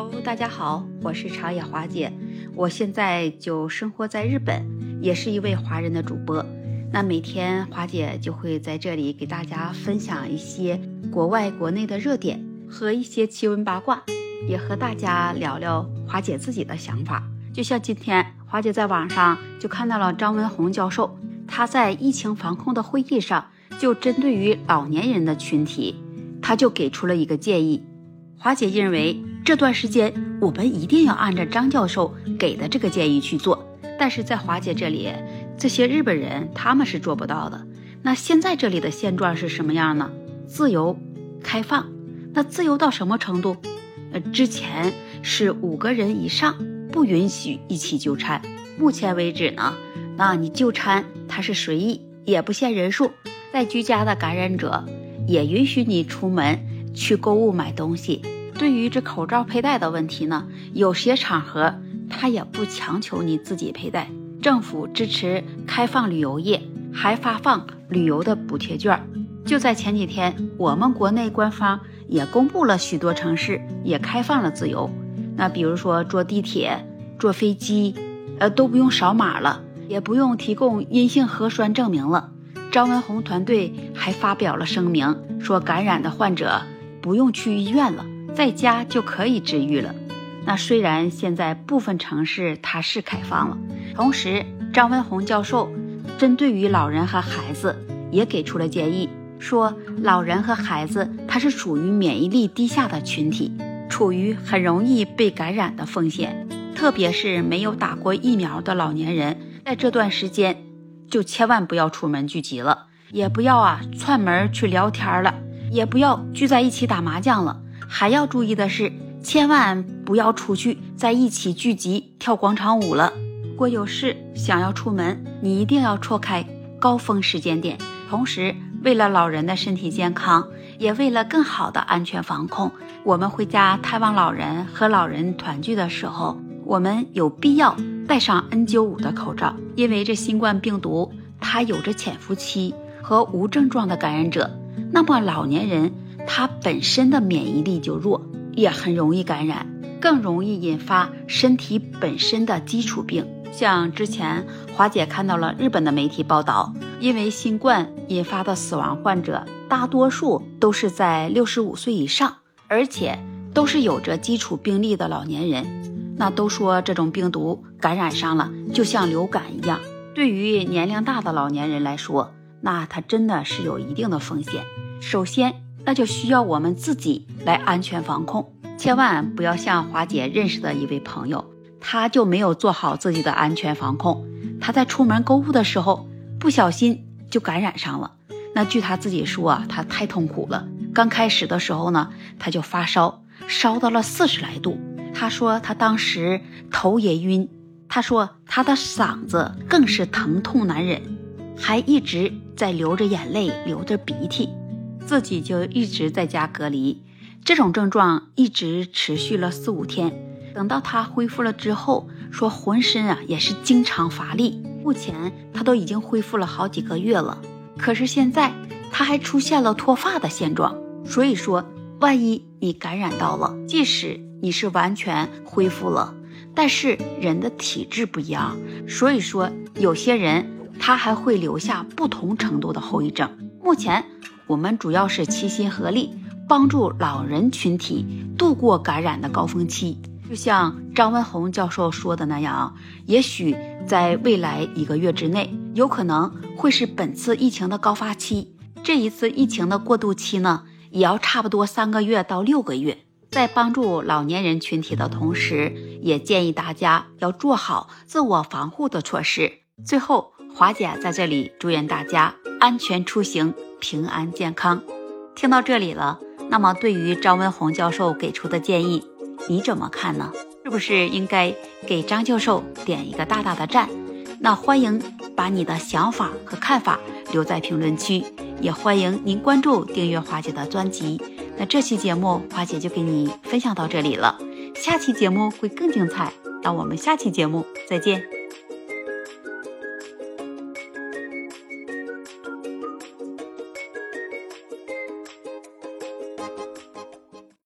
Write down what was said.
Hello，大家好，我是长野华姐，我现在就生活在日本，也是一位华人的主播。那每天华姐就会在这里给大家分享一些国外、国内的热点和一些奇闻八卦，也和大家聊聊华姐自己的想法。就像今天，华姐在网上就看到了张文宏教授，他在疫情防控的会议上，就针对于老年人的群体，他就给出了一个建议。华姐认为这段时间我们一定要按照张教授给的这个建议去做，但是在华姐这里，这些日本人他们是做不到的。那现在这里的现状是什么样呢？自由开放，那自由到什么程度？呃，之前是五个人以上不允许一起就餐，目前为止呢，那你就餐它是随意，也不限人数，在居家的感染者也允许你出门。去购物买东西，对于这口罩佩戴的问题呢，有些场合他也不强求你自己佩戴。政府支持开放旅游业，还发放旅游的补贴券。就在前几天，我们国内官方也公布了许多城市也开放了自由。那比如说坐地铁、坐飞机，呃都不用扫码了，也不用提供阴性核酸证明了。张文宏团队还发表了声明，说感染的患者。不用去医院了，在家就可以治愈了。那虽然现在部分城市它是开放了，同时张文宏教授针对于老人和孩子也给出了建议，说老人和孩子他是属于免疫力低下的群体，处于很容易被感染的风险，特别是没有打过疫苗的老年人，在这段时间就千万不要出门聚集了，也不要啊串门去聊天了。也不要聚在一起打麻将了，还要注意的是，千万不要出去在一起聚集跳广场舞了。如果有事想要出门，你一定要错开高峰时间点。同时，为了老人的身体健康，也为了更好的安全防控，我们回家探望老人和老人团聚的时候，我们有必要戴上 N95 的口罩，因为这新冠病毒它有着潜伏期和无症状的感染者。那么老年人它本身的免疫力就弱，也很容易感染，更容易引发身体本身的基础病。像之前华姐看到了日本的媒体报道，因为新冠引发的死亡患者，大多数都是在六十五岁以上，而且都是有着基础病例的老年人。那都说这种病毒感染上了，就像流感一样，对于年龄大的老年人来说。那它真的是有一定的风险。首先，那就需要我们自己来安全防控，千万不要像华姐认识的一位朋友，他就没有做好自己的安全防控。他在出门购物的时候不小心就感染上了。那据他自己说啊，他太痛苦了。刚开始的时候呢，他就发烧，烧到了四十来度。他说他当时头也晕，他说他的嗓子更是疼痛难忍。还一直在流着眼泪，流着鼻涕，自己就一直在家隔离。这种症状一直持续了四五天。等到他恢复了之后，说浑身啊也是经常乏力。目前他都已经恢复了好几个月了，可是现在他还出现了脱发的现状。所以说，万一你感染到了，即使你是完全恢复了，但是人的体质不一样，所以说有些人。他还会留下不同程度的后遗症。目前我们主要是齐心合力，帮助老人群体度过感染的高峰期。就像张文宏教授说的那样啊，也许在未来一个月之内，有可能会是本次疫情的高发期。这一次疫情的过渡期呢，也要差不多三个月到六个月。在帮助老年人群体的同时，也建议大家要做好自我防护的措施。最后。华姐在这里祝愿大家安全出行，平安健康。听到这里了，那么对于张文宏教授给出的建议，你怎么看呢？是不是应该给张教授点一个大大的赞？那欢迎把你的想法和看法留在评论区，也欢迎您关注订阅华姐的专辑。那这期节目华姐就给你分享到这里了，下期节目会更精彩。那我们下期节目再见。